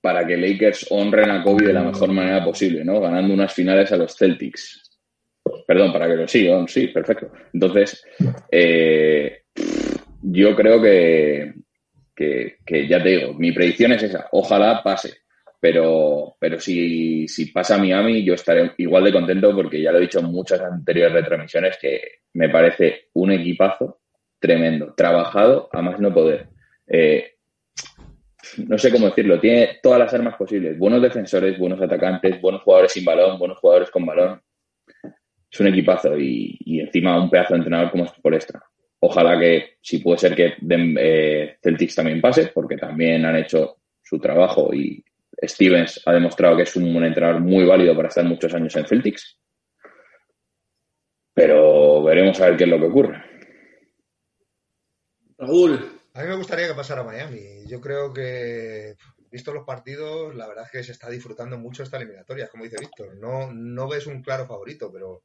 para que Lakers honren a Kobe de la mejor manera posible, ¿no? Ganando unas finales a los Celtics. Perdón, para que lo sigan, sí, perfecto. Entonces, eh, yo creo que, que, que, ya te digo, mi predicción es esa. Ojalá pase. Pero, pero si, si pasa Miami, yo estaré igual de contento porque ya lo he dicho en muchas anteriores retransmisiones que me parece un equipazo tremendo, trabajado a más no poder. Eh, no sé cómo decirlo, tiene todas las armas posibles. Buenos defensores, buenos atacantes, buenos jugadores sin balón, buenos jugadores con balón. Es un equipazo y, encima un pedazo de entrenador como es por extra. Ojalá que, si puede ser que eh, Celtics también pase, porque también han hecho su trabajo y Stevens ha demostrado que es un, un entrenador muy válido para estar muchos años en Celtics. Pero veremos a ver qué es lo que ocurre. Raúl. A mí me gustaría que pasara Miami. Yo creo que, visto los partidos, la verdad es que se está disfrutando mucho esta eliminatoria, como dice Víctor. No, no ves un claro favorito, pero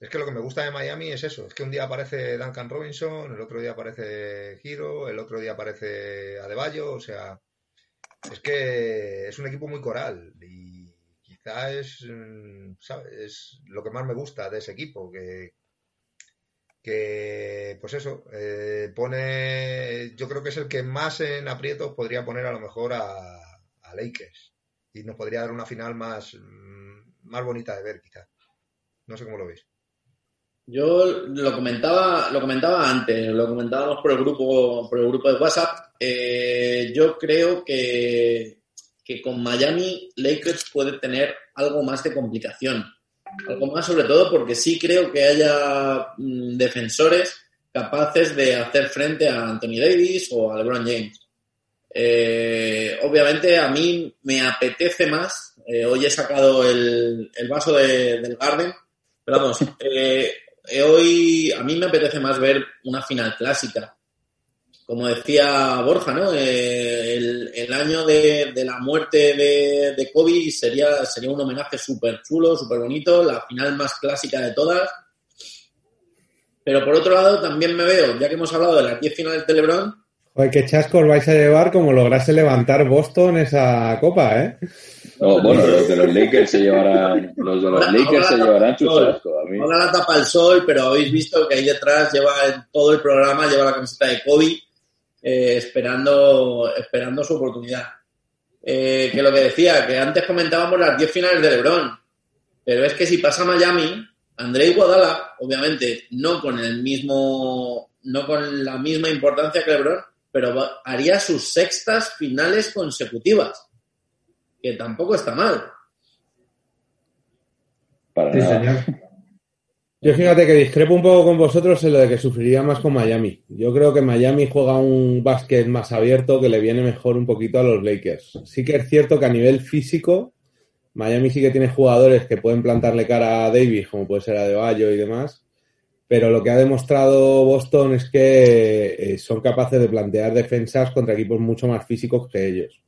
es que lo que me gusta de Miami es eso. Es que un día aparece Duncan Robinson, el otro día aparece Giro, el otro día aparece Adebayo. O sea, es que es un equipo muy coral y quizá es, ¿sabes? es lo que más me gusta de ese equipo, que, que pues eso, eh, pone, yo creo que es el que más en aprietos podría poner a lo mejor a, a Lakers y nos podría dar una final más, más bonita de ver quizás. No sé cómo lo veis. Yo lo comentaba, lo comentaba antes, lo comentábamos por el grupo, por el grupo de WhatsApp. Eh, yo creo que, que con Miami Lakers puede tener algo más de complicación. Algo más sobre todo porque sí creo que haya mm, defensores capaces de hacer frente a Anthony Davis o a LeBron James. Eh, obviamente a mí me apetece más, eh, hoy he sacado el, el vaso de- del Garden, pero vamos, (laughs) eh, hoy a mí me apetece más ver una final clásica. Como decía Borja, ¿no? Eh, el, año de, la muerte de, de Kobe sería, sería un homenaje súper chulo, súper bonito, la final más clásica de todas. Pero por otro lado, también me veo, ya que hemos hablado de las 10 finales de LeBron, Joder, qué chascos vais a llevar como lograse levantar Boston esa copa, ¿eh? No, bueno, los de los Lakers se llevarán, los de los (laughs) Lakers se llevarán sus. A mí. Ahora la tapa el sol, pero habéis visto que ahí detrás lleva en todo el programa, lleva la camiseta de Kobe, eh, esperando, esperando su oportunidad. Eh, que lo que decía, que antes comentábamos las 10 finales de LeBron, pero es que si pasa Miami, André Iguodala, obviamente no con el mismo, no con la misma importancia que LeBron, pero haría sus sextas finales consecutivas, que tampoco está mal. Para Sí, nada. señor. (laughs) Yo fíjate que discrepo un poco con vosotros en lo de que sufriría más con Miami. Yo creo que Miami juega un básquet más abierto que le viene mejor un poquito a los Lakers. Sí que es cierto que a nivel físico, Miami sí que tiene jugadores que pueden plantarle cara a Davis, como puede ser a De Bayo y demás. Pero lo que ha demostrado Boston es que eh, son capaces de plantear defensas contra equipos mucho más físicos que ellos.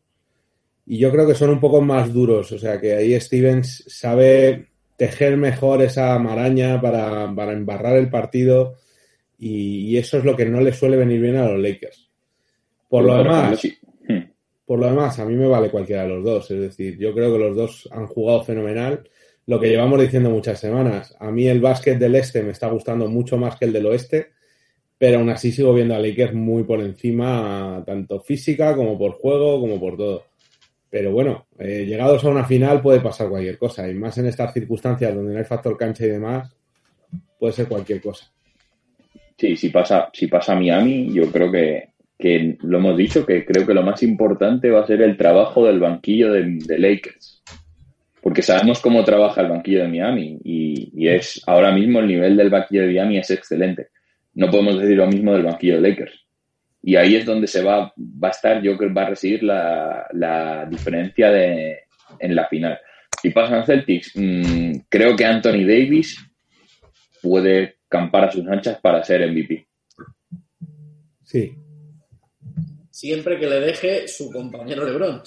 Y yo creo que son un poco más duros. O sea que ahí Stevens sabe tejer mejor esa maraña para, para embarrar el partido y, y eso es lo que no le suele venir bien a los Lakers. Por lo demás, por lo demás, a mí me vale cualquiera de los dos. Es decir, yo creo que los dos han jugado fenomenal. Lo que llevamos diciendo muchas semanas. A mí el básquet del este me está gustando mucho más que el del oeste, pero aún así sigo viendo a Lakers muy por encima, tanto física como por juego, como por todo. Pero bueno, eh, llegados a una final puede pasar cualquier cosa. Y más en estas circunstancias donde no hay factor cancha y demás, puede ser cualquier cosa. Sí, si pasa, si pasa Miami, yo creo que, que lo hemos dicho, que creo que lo más importante va a ser el trabajo del banquillo de, de Lakers. Porque sabemos cómo trabaja el banquillo de Miami y, y es ahora mismo el nivel del banquillo de Miami es excelente. No podemos decir lo mismo del banquillo de Lakers. Y ahí es donde se va, va a estar, yo creo que va a residir la, la diferencia de, en la final. Si pasan Celtics, mmm, creo que Anthony Davis puede campar a sus anchas para ser MVP. Sí. Siempre que le deje su compañero LeBron.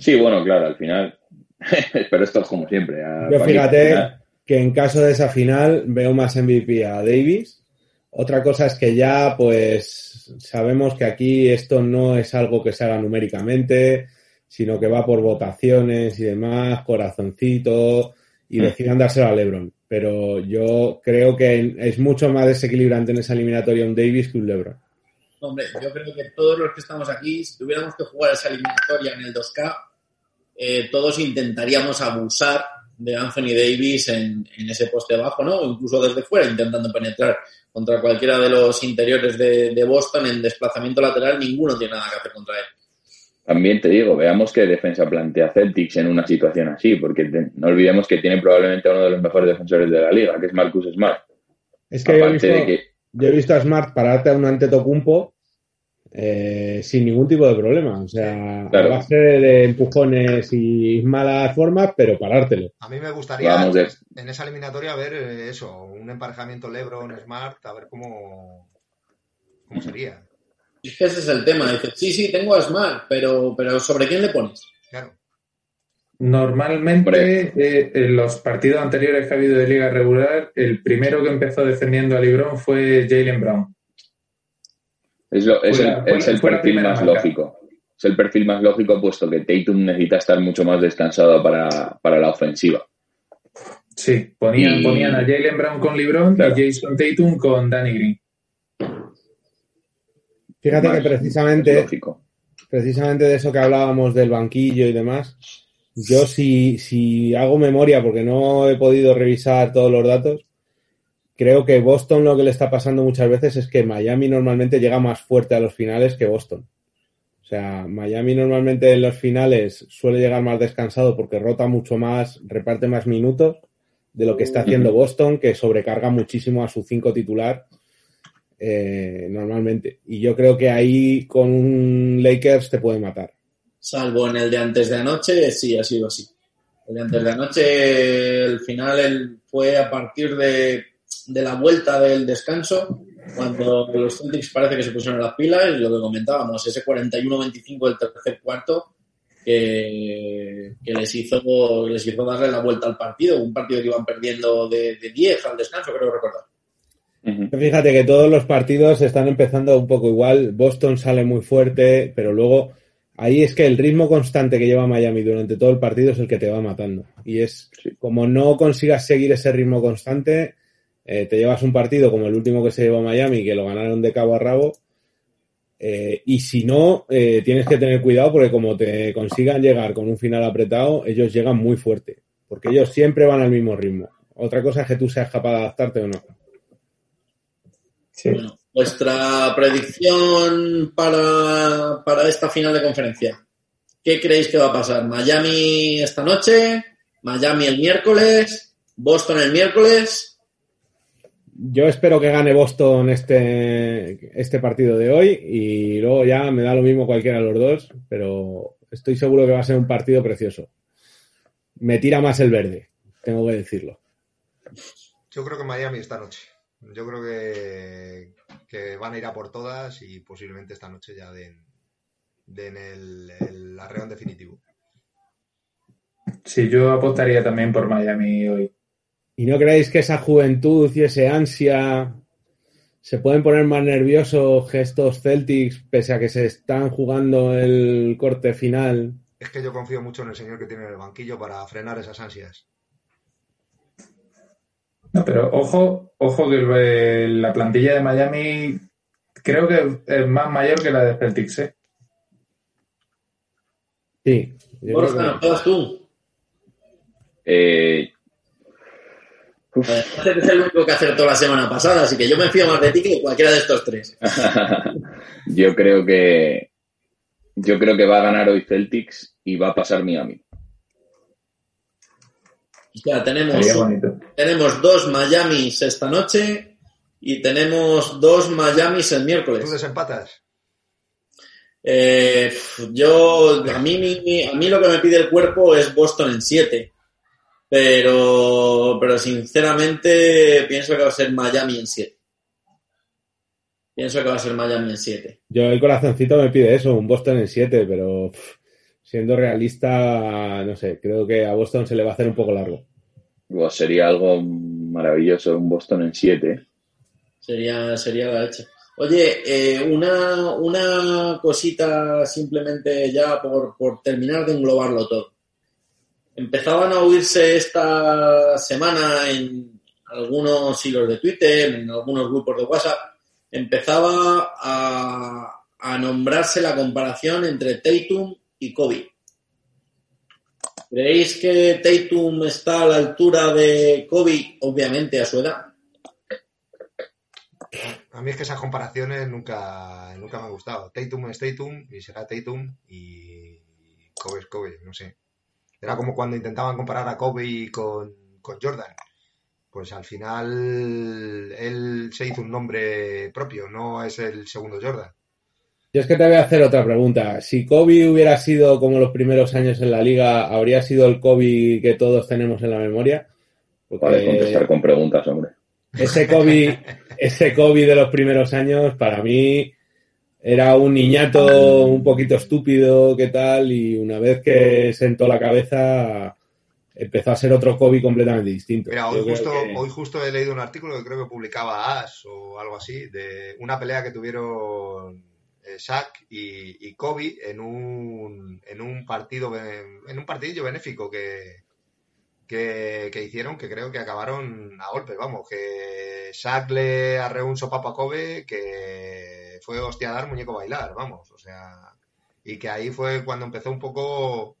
Sí, bueno, claro, al final. (laughs) Pero esto es como siempre. Yo fíjate que en caso de esa final veo más MVP a Davis. Otra cosa es que ya, pues, sabemos que aquí esto no es algo que se haga numéricamente, sino que va por votaciones y demás, corazoncito, y Mm. decidan dárselo a LeBron. Pero yo creo que es mucho más desequilibrante en esa eliminatoria un Davis que un LeBron. Hombre, yo creo que todos los que estamos aquí, si tuviéramos que jugar esa eliminatoria en el 2K, eh, todos intentaríamos abusar de Anthony Davis en, en ese poste bajo, ¿no? Incluso desde fuera, intentando penetrar contra cualquiera de los interiores de, de Boston en desplazamiento lateral, ninguno tiene nada que hacer contra él. También te digo, veamos qué defensa plantea Celtics en una situación así, porque te- no olvidemos que tiene probablemente a uno de los mejores defensores de la liga, que es Marcus Smart. Es que yo he, Aparte visto, de que yo he visto a Smart pararte a un Antetokounmpo eh, sin ningún tipo de problema. O sea, Claro. a base de empujones y malas formas, pero parártelo. A mí me gustaría Vamos en esa eliminatoria ver eh, eso, un emparejamiento LeBron-Smart, a ver cómo, cómo sería. Ese es el tema. Dice, sí, sí, tengo a Smart, pero, pero ¿sobre quién le pones? Claro. Normalmente, eh, en los partidos anteriores que ha habido de liga regular, el primero que empezó defendiendo a LeBron fue Jalen Brown. Es, lo- es Fue el, fue es el perfil más marca. lógico. Es el perfil más lógico, puesto que Tatum necesita estar mucho más descansado para, para la ofensiva. Sí, ponían, Y- ponían a Jalen Brown con LeBron Claro. y Jason Tatum con Danny Green. Fíjate Más- que precisamente, precisamente de eso que hablábamos del banquillo y demás, yo si, si hago memoria, porque no he podido revisar todos los datos, creo que Boston lo que le está pasando muchas veces es que Miami normalmente llega más fuerte a los finales que Boston. O sea, Miami normalmente en los finales suele llegar más descansado porque rota mucho más, reparte más minutos de lo que está haciendo Boston, que sobrecarga muchísimo a su cinco titular eh, normalmente. Y yo creo que ahí con un Lakers te puede matar. Salvo en el de antes de anoche, sí, ha sido así. El de antes de anoche, el final fue a partir de, de la vuelta del descanso, cuando los Celtics parece que se pusieron las pilas, y lo que comentábamos, ese 41-25 del tercer cuarto, que, les hizo les hizo darle la vuelta al partido, un partido que iban perdiendo de, 10 al descanso, creo recordar. Fíjate que todos los partidos están empezando un poco igual. Boston sale muy fuerte, pero luego ahí es que el ritmo constante que lleva Miami durante todo el partido es el que te va matando. Y es como no consigas seguir ese ritmo constante, eh, te llevas un partido como el último que se llevó Miami, que lo ganaron de cabo a rabo, eh, y si no, eh, tienes que tener cuidado porque como te consigan llegar con un final apretado, ellos llegan muy fuerte, porque ellos siempre van al mismo ritmo. Otra cosa es que tú seas capaz de adaptarte o no. Bueno, vuestra predicción para, para esta final de conferencia. ¿Qué creéis que va a pasar? ¿Miami esta noche? ¿Miami el miércoles? ¿Boston el miércoles? Yo espero que gane Boston este, este partido de hoy y luego ya me da lo mismo cualquiera de los dos, pero estoy seguro que va a ser un partido precioso. Me tira más el verde, tengo que decirlo. Yo creo que Miami esta noche. Yo creo que, que van a ir a por todas y posiblemente esta noche ya den, den el, el arreón definitivo. Sí, yo apostaría también por Miami hoy. ¿Y no creéis que esa juventud y ese ansia se pueden poner más nerviosos que estos Celtics pese a que se están jugando el corte final? Es que yo confío mucho en el señor que tiene en el banquillo para frenar esas ansias. No, pero ojo, ojo que la plantilla de Miami creo que es más mayor que la de Celtics, ¿eh? Sí. Borja, ¿todas tú? Eh, este es el único que acertó la semana pasada, así que yo me fío más de ti que cualquiera de estos tres. (laughs) yo creo que yo creo que va a ganar hoy Celtics y va a pasar Miami. Ya tenemos, tenemos dos Miamis esta noche y tenemos dos Miamis el miércoles. ¿Tú desempatas? Eh, yo, a mí, a mí lo que me pide el cuerpo es Boston en 7. Pero, pero sinceramente pienso que va a ser Miami en 7. Pienso que va a ser Miami en 7. Yo el corazoncito me pide eso, un Boston en 7, pero siendo realista, no sé, creo que a Boston se le va a hacer un poco largo. sería algo maravilloso, un Boston en 7. Sería, sería la leche. Oye, eh, una, una cosita simplemente ya por, por terminar de englobarlo todo empezaban a oírse esta semana en algunos hilos de Twitter, en algunos grupos de WhatsApp, empezaba a, nombrarse la comparación entre Tatum y Kobe. ¿Creéis que Tatum está a la altura de Kobe, obviamente a su edad? A mí es que esas comparaciones nunca, nunca me han gustado. Tatum es Tatum y será Tatum y Kobe es Kobe, no sé. Era como cuando intentaban comparar a Kobe con, Jordan. Pues al final él se hizo un nombre propio, no es el segundo Jordan. Yo es que te voy a hacer otra pregunta. Si Kobe hubiera sido como los primeros años en la liga, ¿habría sido el Kobe que todos tenemos en la memoria? Porque contestar con preguntas, hombre. Ese Kobe, (laughs) ese Kobe de los primeros años, para mí, era un niñato un poquito estúpido, ¿qué tal? Y una vez que sentó la cabeza, empezó a ser otro Kobe completamente distinto. Mira, hoy justo, hoy justo he leído un artículo que creo que publicaba Ash o algo así, de una pelea que tuvieron eh, Shaq y, Kobe en un, en un partido, en un partidillo benéfico que, que, que, hicieron que creo que acabaron a golpe, vamos, que Shaq le arreó un sopapo a Kobe que fue hostia dar, muñeco bailar, vamos, o sea, y que ahí fue cuando empezó un poco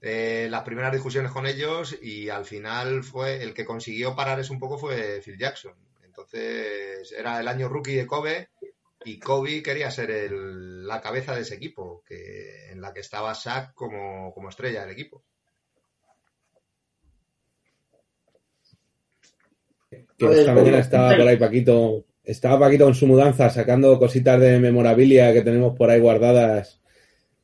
eh, las primeras discusiones con ellos y al final fue el que consiguió parar eso un poco fue Phil Jackson. Entonces era el año rookie de Kobe y Kobe quería ser el- la cabeza de ese equipo, que, en la que estaba Shaq como, como estrella del equipo. Que esta estaba por ahí Paquito, estaba Paquito con su mudanza sacando cositas de memorabilia que tenemos por ahí guardadas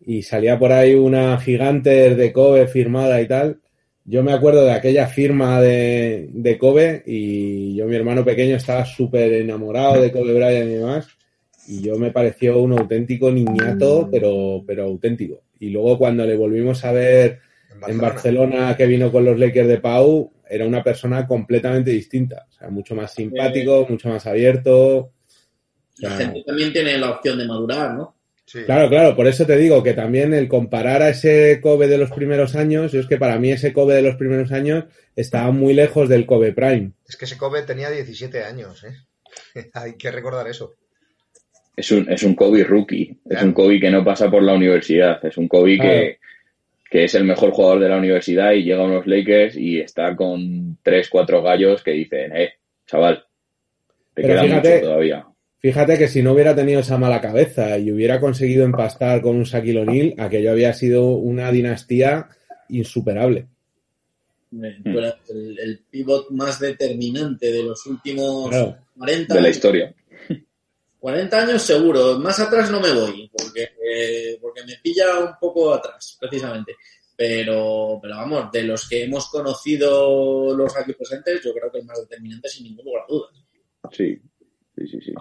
y salía por ahí una gigante de Kobe firmada y tal. Yo me acuerdo de aquella firma de, de Kobe y yo, mi hermano pequeño, estaba súper enamorado de Kobe Bryant y demás. Y yo me pareció un auténtico niñato, pero, pero auténtico. Y luego cuando le volvimos a ver en Barcelona que vino con los Lakers de Pau, era una persona completamente distinta. O sea, mucho más simpático, mucho más abierto. La gente también tiene la opción de madurar, ¿no? Sí. Claro, claro, por eso te digo que también el comparar a ese Kobe de los primeros años, yo es que para mí ese Kobe de los primeros años estaba muy lejos del Kobe Prime. Es que ese Kobe tenía 17 años, ¿eh? (laughs) Hay que recordar eso. Es un, es un Kobe rookie, es Claro. un Kobe que no pasa por la universidad, es un Kobe Claro. que, que es el mejor jugador de la universidad y llega a unos Lakers y está con tres, cuatro gallos que dicen, eh, chaval, te Pero queda fíjate- mucho todavía. Fíjate que si no hubiera tenido esa mala cabeza y hubiera conseguido empastar con un Shaquille O'Neal, aquello había sido una dinastía insuperable. Eras el, el pivot más determinante de los últimos Claro. 40 De la años. historia. 40 años seguro, más atrás no me voy, porque, eh, porque me pilla un poco atrás, precisamente. Pero, pero vamos, de los que hemos conocido los aquí presentes, yo creo que el más determinante sin ningún lugar a dudas. Sí, sí, sí, sí.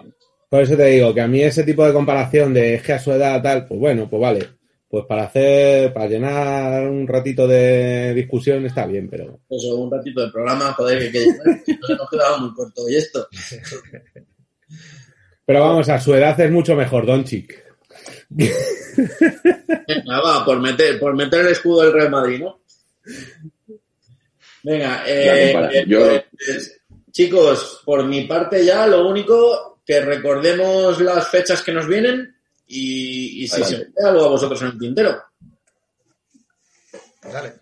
Por eso te digo que a mí ese tipo de comparación de es que a su edad tal, pues bueno, pues vale. Pues para hacer, para llenar un ratito de discusión está bien, pero Eso, un ratito de programa, joder, que, que nos hemos quedado muy corto. Y esto, (laughs) Pero vamos, a su edad es mucho mejor, Doncic. Venga, va, por meter, por meter el escudo del Real Madrid, ¿no? Venga, eh, eh, yo- pues, chicos, por mi parte ya, lo único que recordemos las fechas que nos vienen y, y si Adelante. se queda algo a vosotros en el tintero. Dale.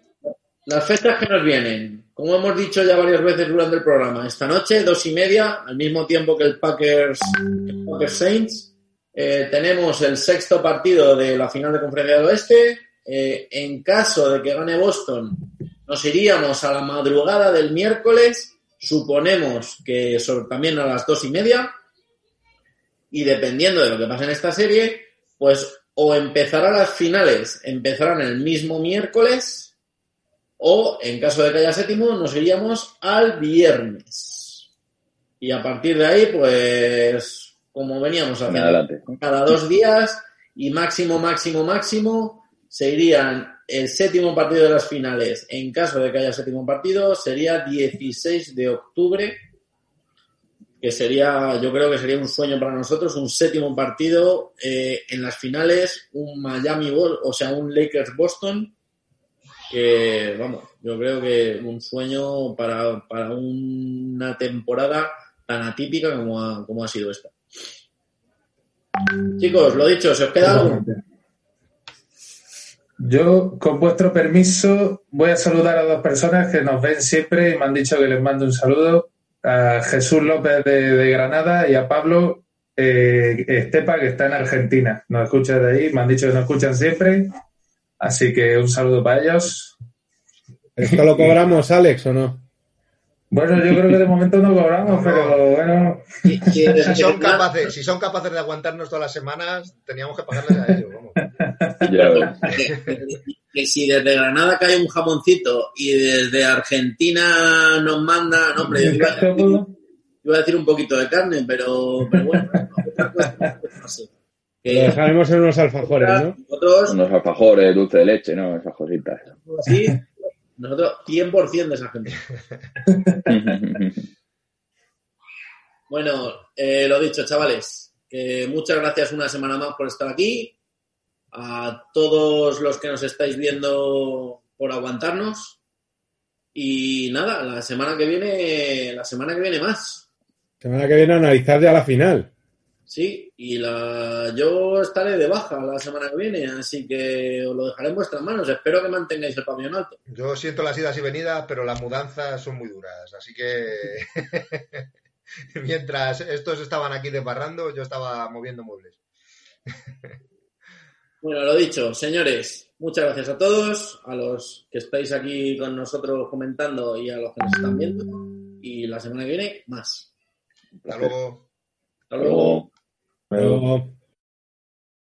Las fechas que nos vienen, como hemos dicho ya varias veces durante el programa, esta noche, dos y media, al mismo tiempo que el Packers, el Packers Saints, eh, tenemos el sexto partido de la final de conferencia del oeste. Eh, en caso de que gane Boston, nos iríamos a la madrugada del miércoles, suponemos que también a las dos y media, y dependiendo de lo que pase en esta serie, pues o empezará las finales, empezarán el mismo miércoles, o en caso de que haya séptimo, nos iríamos al viernes. Y a partir de ahí, pues, como veníamos haciendo Adelante. cada dos días y máximo, máximo, máximo, se irían el séptimo partido de las finales. En caso de que haya séptimo partido, sería 16 de octubre, que sería, yo creo que sería un sueño para nosotros, un séptimo partido eh, en las finales, un Miami, o sea, un Lakers Boston, que, vamos, yo creo que un sueño para, para una temporada tan atípica como ha, como ha sido esta. Chicos, lo dicho, ¿se os queda algo? Yo, con vuestro permiso, voy a saludar a dos personas que nos ven siempre y me han dicho que les mando un saludo. A Jesús López de, de Granada y a Pablo eh, Estepa, que está en Argentina. Nos escucha de ahí, me han dicho que nos escuchan siempre. Así que un saludo para ellos. ¿Esto lo cobramos, Alex, o no? Bueno, yo creo que de momento no cobramos, No, no. pero bueno. Y- y desde Si son, capaces, si son capaces de aguantarnos todas las semanas, teníamos que pagarles a ellos. Vamos. (laughs) Que, que si desde Granada cae un jamoncito y desde Argentina nos manda, no, hombre, yo iba a decir, iba a decir un poquito de carne, pero, pero bueno, no sé. Lo Que dejaremos en unos alfajores, ¿no? nosotros, Unos alfajores, dulce de leche, ¿no? Esas cositas. así, nosotros 100% de esa gente. (laughs) Bueno, eh, lo dicho, chavales, muchas gracias una semana más por estar aquí. A todos los que nos estáis viendo por aguantarnos. Y nada, la semana que viene, la semana que viene más. Semana que viene a analizar ya la final. Sí, y la, yo estaré de baja la semana que viene, así que os lo dejaré en vuestras manos. Espero que mantengáis el pabellón alto. Yo siento las idas y venidas, pero las mudanzas son muy duras, así que (laughs) mientras estos estaban aquí desbarrando, yo estaba moviendo muebles. (laughs) Bueno, lo dicho, señores, muchas gracias a todos, a los que estáis aquí con nosotros comentando y a los que nos están viendo. Y la semana que viene, más. Hasta luego. Hasta luego. Pero-